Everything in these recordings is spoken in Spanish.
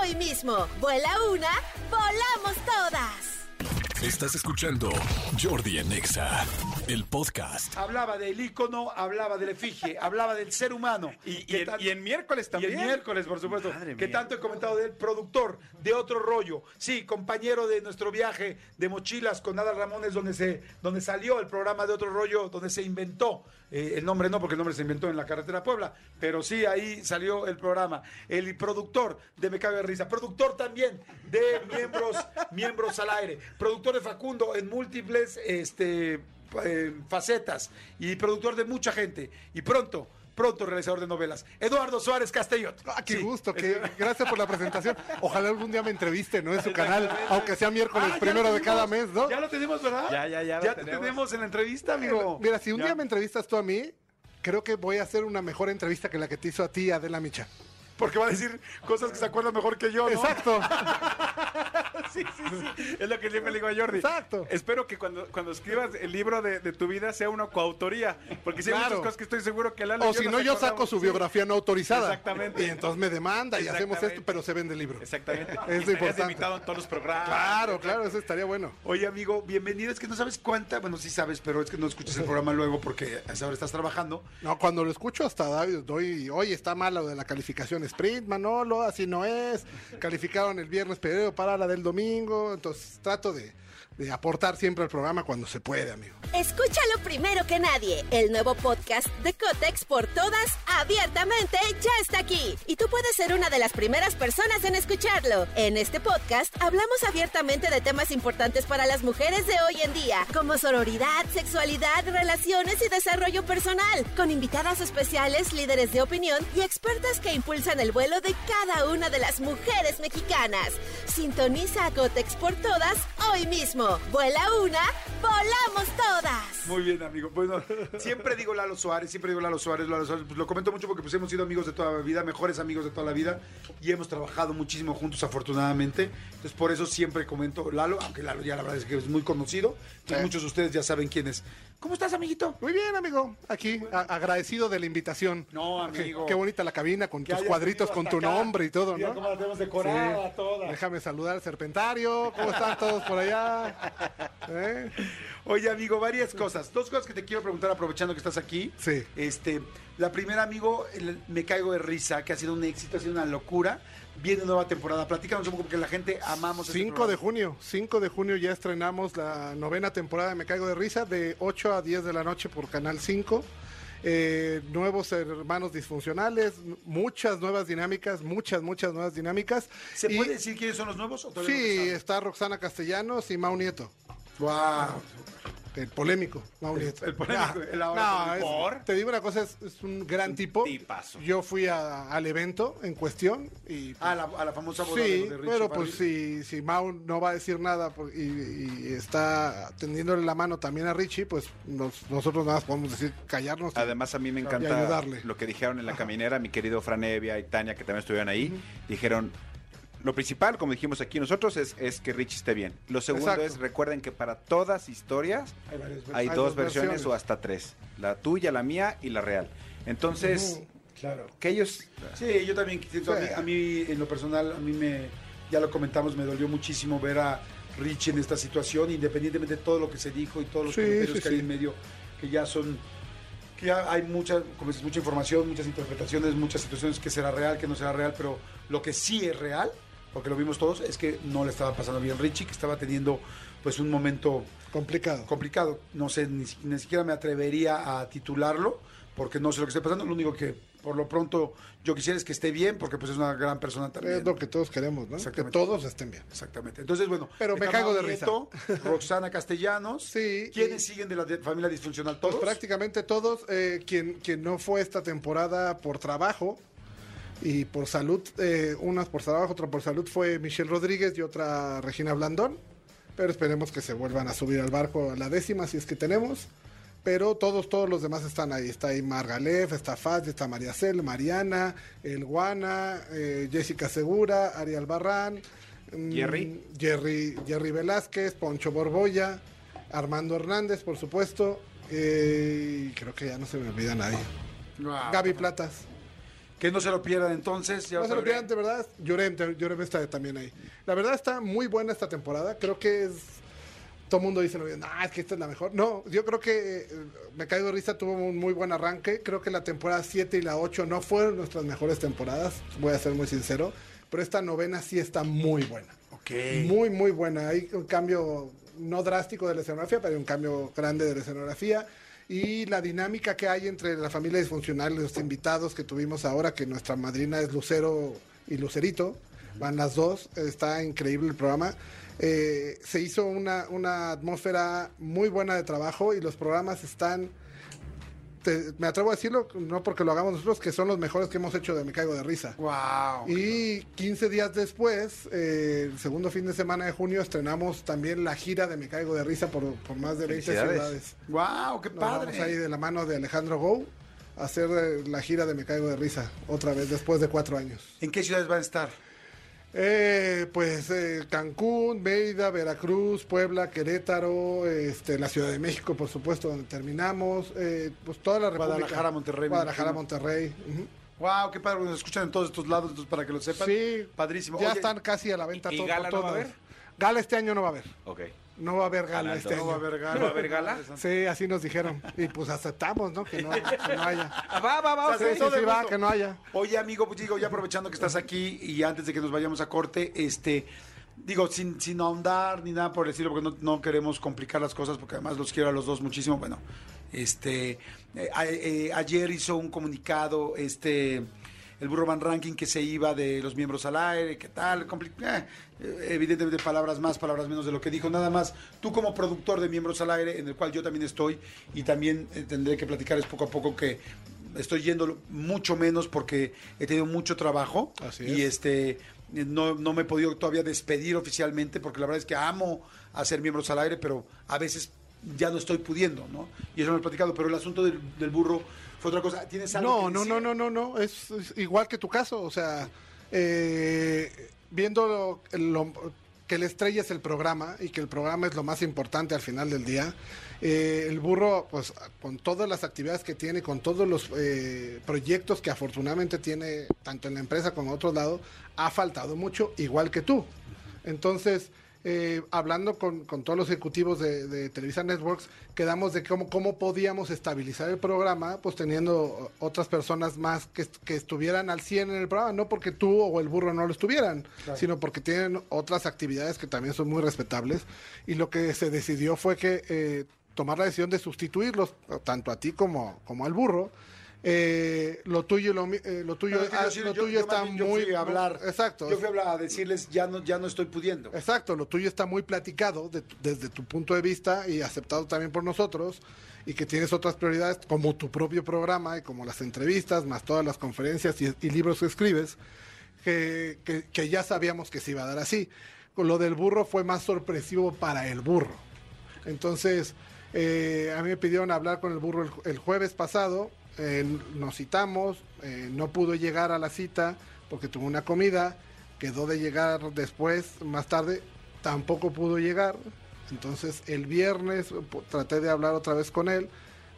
hoy mismo. Vuela una, volamos todas. Estás escuchando Jordi en Exa, el podcast. Hablaba del ícono, hablaba del efigie, hablaba del ser humano. Y, y en, tan- y en miércoles y también. el miércoles, por supuesto, Madre que mía. tanto he comentado del productor de Otro Rollo. Sí, compañero de nuestro viaje de mochilas con Ada Ramones, donde, se, donde salió el programa de Otro Rollo, donde se inventó. eh, el nombre no, porque el nombre se inventó en la carretera Puebla, pero sí, ahí salió el programa. El productor de Me Cago de Risa, productor también de Miembros, miembros al Aire, productor de Facundo en múltiples este, eh, facetas y productor de mucha gente. Y pronto, pronto realizador de novelas. Eduardo Suárez Castellot. Ah, qué Sí. gusto, que, gracias por la presentación. Ojalá algún día me entreviste, ¿no? En su canal, aunque sea miércoles Ah, primero de cada mes, tenemos. ¿no? Ya lo tenemos, ¿verdad? Ya, ya, ya lo Ya te tenemos. tenemos en la entrevista, amigo. Mira, si un Ya. día me entrevistas tú a mí, creo que voy a hacer una mejor entrevista que la que te hizo a ti, Adela Micha. Porque va a decir cosas que se acuerdan mejor que yo, ¿no? Exacto. Sí, sí, sí. Es lo que siempre le digo a Jordi. Exacto. Espero que cuando, cuando escribas el libro de, de tu vida sea una coautoría. Porque si hay Claro. muchas cosas que estoy seguro que y O si no, yo saco su biografía no autorizada. Exactamente. Y entonces me demanda y hacemos esto, pero se vende el libro. Exactamente. Es importante. invitado en todos los programas. Claro, claro, eso estaría bueno. Oye, amigo, bienvenido. Es que no sabes cuánta, bueno, sí sabes, pero es que no escuchas el programa luego porque a esa hora estás trabajando. No, cuando lo escucho hasta David doy, oye, está mal lo de la calificación sprint, Manolo, así no es. Calificaron el viernes pero para la del domingo. Entonces trato de, de aportar siempre al programa cuando se puede, amigo. Escúchalo primero que nadie. El nuevo podcast de Cotex por todas, abiertamente, ya está aquí. Y tú puedes ser una de las primeras personas en escucharlo. En este podcast hablamos abiertamente de temas importantes para las mujeres de hoy en día, como sororidad, sexualidad, relaciones y desarrollo personal, con invitadas especiales, líderes de opinión y expertas que impulsan el vuelo de cada una de las mujeres mexicanas. Sintoniza a Cotex por todas hoy mismo. Vuela una, volamos todas. Muy bien, amigo. Bueno, siempre digo Lalo Suárez, siempre digo Lalo Suárez, Lalo Suárez. Pues lo comento mucho porque pues hemos sido amigos de toda la vida, mejores amigos de toda la vida y hemos trabajado muchísimo juntos, afortunadamente. Entonces, por eso siempre comento Lalo, aunque Lalo ya la verdad es que es muy conocido. Sí. muchos de ustedes ya saben quién es. ¿Cómo estás, amiguito? Muy bien, amigo. Aquí, agradecido de la invitación. No, amigo. Qué, bonita la cabina con tus cuadritos con tu acá. nombre y todo, Mira ¿no? cómo la tenemos decorada toda. Déjame saludar al Serpentario. ¿Cómo están todos por allá? ¿Eh? Oye, amigo, varias cosas. Dos cosas que te quiero preguntar aprovechando que estás aquí. Sí. Este, la primera, amigo, el- me caigo de risa, que ha sido un éxito, ha sido una locura. Viene nueva temporada. Platícanos un poco porque la gente amamos este 5 de programa. junio, 5 de junio ya estrenamos la novena temporada de Me Caigo de Risa de 8 a 10 de la noche por Canal 5. Eh, nuevos hermanos disfuncionales, muchas nuevas dinámicas, muchas, muchas nuevas dinámicas. ¿Se Y- puede decir quiénes son los nuevos? o todavía no Sí, está Roxana Castellanos y Mau Nieto. Wow. El polémico, Mau Nieto. el polémico, Ah, el ahora no, es- ¿Por? te digo una cosa, es, es un gran tipo. tipazo. Yo fui a- al evento en cuestión y... pues, Ah, la, a la famosa boda Sí, de Richie pero pues si, si Mau no va a decir nada por- y, y está tendiéndole la mano también a Richie, pues nos- nosotros nada más podemos decir callarnos. y- Además, a mí me encanta ayudarle. lo que dijeron en la caminera, mi querido Fran Evia y Tania, que también estuvieron ahí. Dijeron, lo principal, como dijimos aquí nosotros, es, es que Richie esté bien. Lo segundo Exacto. es, recuerden que para todas historias Hay varias versiones. hay Hay dos dos versiones, versiones. o hasta tres. La tuya, la mía y la real. Entonces, Claro. que ellos... Sí, yo también siento, a, mí, Sí. a mí, en lo personal, a mí me, ya lo comentamos, me dolió muchísimo ver a Richie en esta situación, independientemente de todo lo que se dijo y todos los Sí, comentarios sí, que hay en medio, que ya son, que ya hay mucha, como dices, mucha información, muchas interpretaciones, muchas situaciones que será real, que no será real, pero lo que sí es real, porque lo vimos todos, es que no le estaba pasando bien Richie, que estaba teniendo pues un momento Complicado. complicado. No sé, ni, ni siquiera me atrevería a titularlo, porque no sé lo que esté pasando. Lo único que por lo pronto yo quisiera es que esté bien, porque pues es una gran persona también. Es lo que todos queremos, ¿no? Que todos estén bien. Exactamente. Entonces, bueno. Pero me está cago de Mau risa. Nieto, Roxana Castellanos. Sí, ¿Quiénes y- siguen de la familia disfuncional? Pues ¿Todos? prácticamente todos. eh, quien, quien no fue esta temporada por trabajo y por salud, eh, unas por trabajo, otra por salud, fue Michelle Rodríguez y otra Regina Blandón. pero esperemos que se vuelvan a subir al barco a la décima si es que tenemos. Pero todos, todos los demás están ahí. Está ahí Margalef, está Faz, está María Cel, Mariana, El Guana, eh, Jessica Segura, Ariel Barran, mm, Jerry. Jerry, Jerry Velázquez, Poncho Borboya, Armando Hernández, por supuesto. eh, y creo que ya no se me olvida nadie. Wow. Gaby Platas. Que no se lo pierdan entonces. ya No se lo pierdan, de verdad. Llorem, Llorem está también ahí. La verdad está muy buena esta temporada. Creo que es. Todo el mundo dice, no, es que esta es la mejor. No, yo creo que eh, Me Caigo de Risa tuvo un muy buen arranque. Creo que la temporada 7 y la 8 no fueron nuestras mejores temporadas. Voy a ser muy sincero. Pero esta novena sí está muy buena. Ok. Muy, muy buena. Hay un cambio no drástico de la escenografía, pero hay un cambio grande de la escenografía. Y la dinámica que hay entre la familia disfuncional los invitados que tuvimos ahora, que nuestra madrina es Lucero y Lucerito, van las dos, está increíble el programa. Eh, se hizo una, una atmósfera muy buena de trabajo y los programas están te- me atrevo a decirlo, no porque lo hagamos nosotros, que son los mejores que hemos hecho de Me Caigo de Risa. Wow. Y 15 días después, eh, el segundo fin de semana de junio, estrenamos también la gira de Me Caigo de Risa por, por más de 20 Felicidades. ciudades. Wow, qué Nos vamos padre. ahí de la mano de Alejandro Gou a hacer eh, la gira de Me Caigo de Risa otra vez después de cuatro años. ¿En qué ciudades van a estar? Eh, pues eh, Cancún, Mérida, Veracruz, Puebla, Querétaro, este, la Ciudad de México, por supuesto, donde terminamos, eh, pues toda la República. Guadalajara, Monterrey, Guadalajara. Monterrey. Wow, qué padre. Nos escuchan en todos estos lados, entonces para que lo sepan. Sí, Padrísimo. Ya Oye, están casi a la venta ¿Y todo- gala por no va a todos. haber? Gala este año no va a haber. Ok. No va a haber gala este No va a haber gala. ¿No va a haber gala? Sí, así nos dijeron. Y pues aceptamos, ¿no? Que no, que no haya. Ah, va, va, va. O ok. sea, Sí, sí, Eso de sí, va, gusto. que no haya. Oye, amigo, pues digo, ya aprovechando que estás aquí y antes de que nos vayamos a corte, este, digo, sin, sin ahondar ni nada por decirlo, porque no, no queremos complicar las cosas, porque además los quiero a los dos muchísimo. Bueno, este, eh, eh, ayer hizo un comunicado, este, el Burro Van Ranking que se iba de los miembros al aire, ¿qué tal? Eh, evidentemente palabras más, palabras menos de lo que dijo, nada más. Tú como productor de miembros al aire, en el cual yo también estoy, y también eh, tendré que platicarles poco a poco que estoy yendo mucho menos porque he tenido mucho trabajo Así y es. este no, no me he podido todavía despedir oficialmente porque la verdad es que amo hacer miembros al aire, pero a veces ya no estoy pudiendo, ¿no? Y eso lo he platicado, pero el asunto del, del burro fue otra cosa. ¿Tienes algo No, que no, no, no, no, no. Es, es igual que tu caso. O sea, eh, viendo lo- lo- que la estrella es el programa y que el programa es lo más importante al final del día. eh, el burro, pues con todas las actividades que tiene, con todos los eh, proyectos que afortunadamente tiene, tanto en la empresa como en otros lados, ha faltado mucho, igual que tú. Entonces, eh, hablando con, con todos los ejecutivos de, de Televisa Networks, quedamos de cómo, cómo podíamos estabilizar el programa, pues teniendo otras personas más que, que estuvieran al 100 en el programa, no porque tú o el burro no lo estuvieran, sino porque tienen otras actividades que también son muy respetables. Y lo que se decidió fue que eh, tomar la decisión de sustituirlos, tanto a ti como, como al burro. Eh, lo tuyo, lo, eh, lo tuyo, es que ah, yo sí- lo yo- tuyo yo está yo muy fui hablar. exacto Yo fui a hablar a decirles ya no ya no estoy pudiendo. Exacto, lo tuyo está muy platicado de desde tu punto de vista y aceptado también por nosotros y que tienes otras prioridades como tu propio programa y como las entrevistas, más todas las conferencias y, y libros que escribes, que, que- que ya sabíamos que se iba a dar así. Con lo del burro fue más sorpresivo para el burro. Entonces, eh, a mí me pidieron hablar con el burro el, el jueves pasado, eh, nos citamos, eh, no pudo llegar a la cita porque tuvo una comida, quedó de llegar después, más tarde, tampoco pudo llegar. Entonces, el viernes traté de hablar otra vez con él.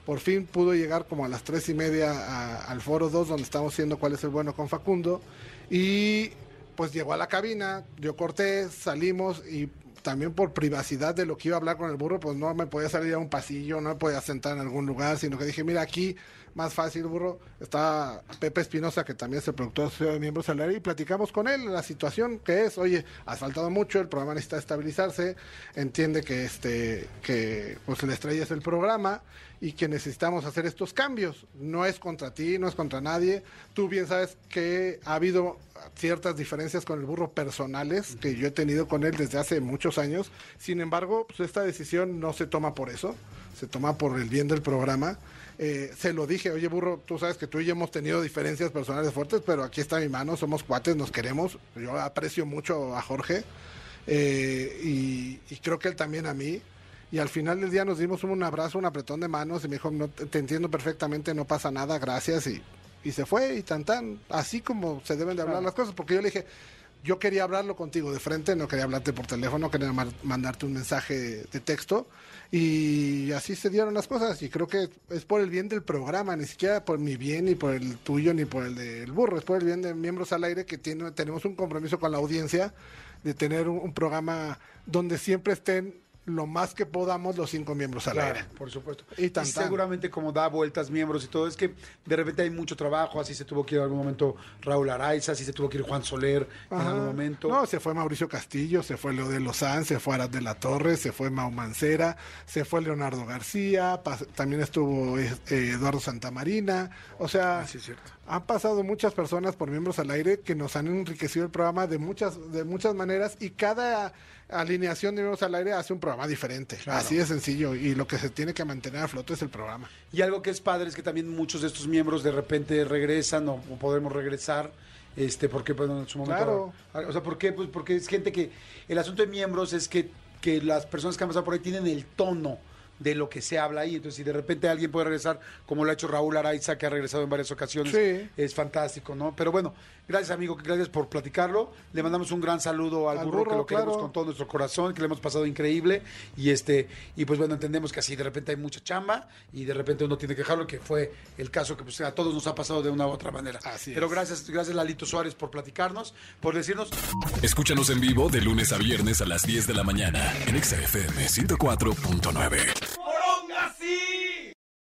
Por fin pudo llegar como a las tres y media al foro 2, donde estamos haciendo cuál es el bueno con Facundo. Y pues llegó a la cabina, yo corté, salimos y también por privacidad de lo que iba a hablar con el burro, pues no me podía salir a un pasillo, no me podía sentar en algún lugar, sino que dije, mira, aquí más fácil, burro, está Pepe Espinosa, que también es el productor de Miembros al Aire, y platicamos con él la situación que es, oye, has faltado mucho, el programa necesita estabilizarse, entiende que este, que pues la estrella es el programa y que necesitamos hacer estos cambios. No es contra ti, no es contra nadie. Tú bien sabes que ha habido ciertas diferencias con el burro personales que yo he tenido con él desde hace muchos años. Sin embargo, pues esta decisión no se toma por eso, se toma por el bien del programa. Eh, se lo dije, oye burro, tú sabes que tú y yo hemos tenido diferencias personales fuertes, pero aquí está mi mano, somos cuates, nos queremos. Yo aprecio mucho a Jorge eh, y, y creo que él también a mí. Y al final del día nos dimos un abrazo, un apretón de manos y me dijo, no, te entiendo perfectamente, no pasa nada, gracias. Y, y se fue y tan tan, así como se deben de hablar las cosas, porque yo le dije, yo quería hablarlo contigo de frente, no quería hablarte por teléfono, quería mandarte un mensaje de texto y así se dieron las cosas y creo que es por el bien del programa, ni siquiera por mi bien, ni por el tuyo, ni por el del burro, es por el bien de miembros al aire que tiene, tenemos un compromiso con la audiencia de tener un, un programa donde siempre estén lo más que podamos los cinco miembros al Claro, aire. por supuesto. Y Y, tan, tan. seguramente como da vueltas miembros y todo, es que de repente hay mucho trabajo, así se tuvo que ir en algún momento Raúl Araiza, así se tuvo que ir Juan Soler en algún momento. No, se fue Mauricio Castillo, se fue Leo de Lozán, se fue Arad de la Torre, se fue Mau Mancera, se fue Leonardo García, también estuvo eh, Eduardo Santamarina. O sea, Ah, sí, es cierto. Han pasado muchas personas por miembros al aire que nos han enriquecido el programa de muchas, de muchas maneras y cada alineación de miembros al aire hace un programa diferente. Claro. Así de sencillo. Y lo que se tiene que mantener a flote es el programa. Y algo que es padre es que también muchos de estos miembros de repente regresan o, podemos regresar. Este, porque bueno, en su momento. O sea, ¿por qué? Pues porque es gente que. El asunto de miembros es que, que las personas que han pasado por ahí tienen el tono de lo que se habla ahí. Entonces, si de repente alguien puede regresar, como lo ha hecho Raúl Araiza, que ha regresado en varias ocasiones, Sí. es fantástico, ¿no? Pero bueno, gracias, amigo, gracias por platicarlo. Le mandamos un gran saludo al, Al burro, que lo queremos claro. con todo nuestro corazón, que le hemos pasado increíble. Y este, y pues bueno, entendemos que así de repente hay mucha chamba y de repente uno tiene que dejarlo, que fue el caso que pues, a todos nos ha pasado de una u otra manera. Así Pero es. gracias, gracias Lalito Suárez por platicarnos, por decirnos Escúchanos en vivo de lunes a viernes a las 10 de la mañana en Exa FM 104.9.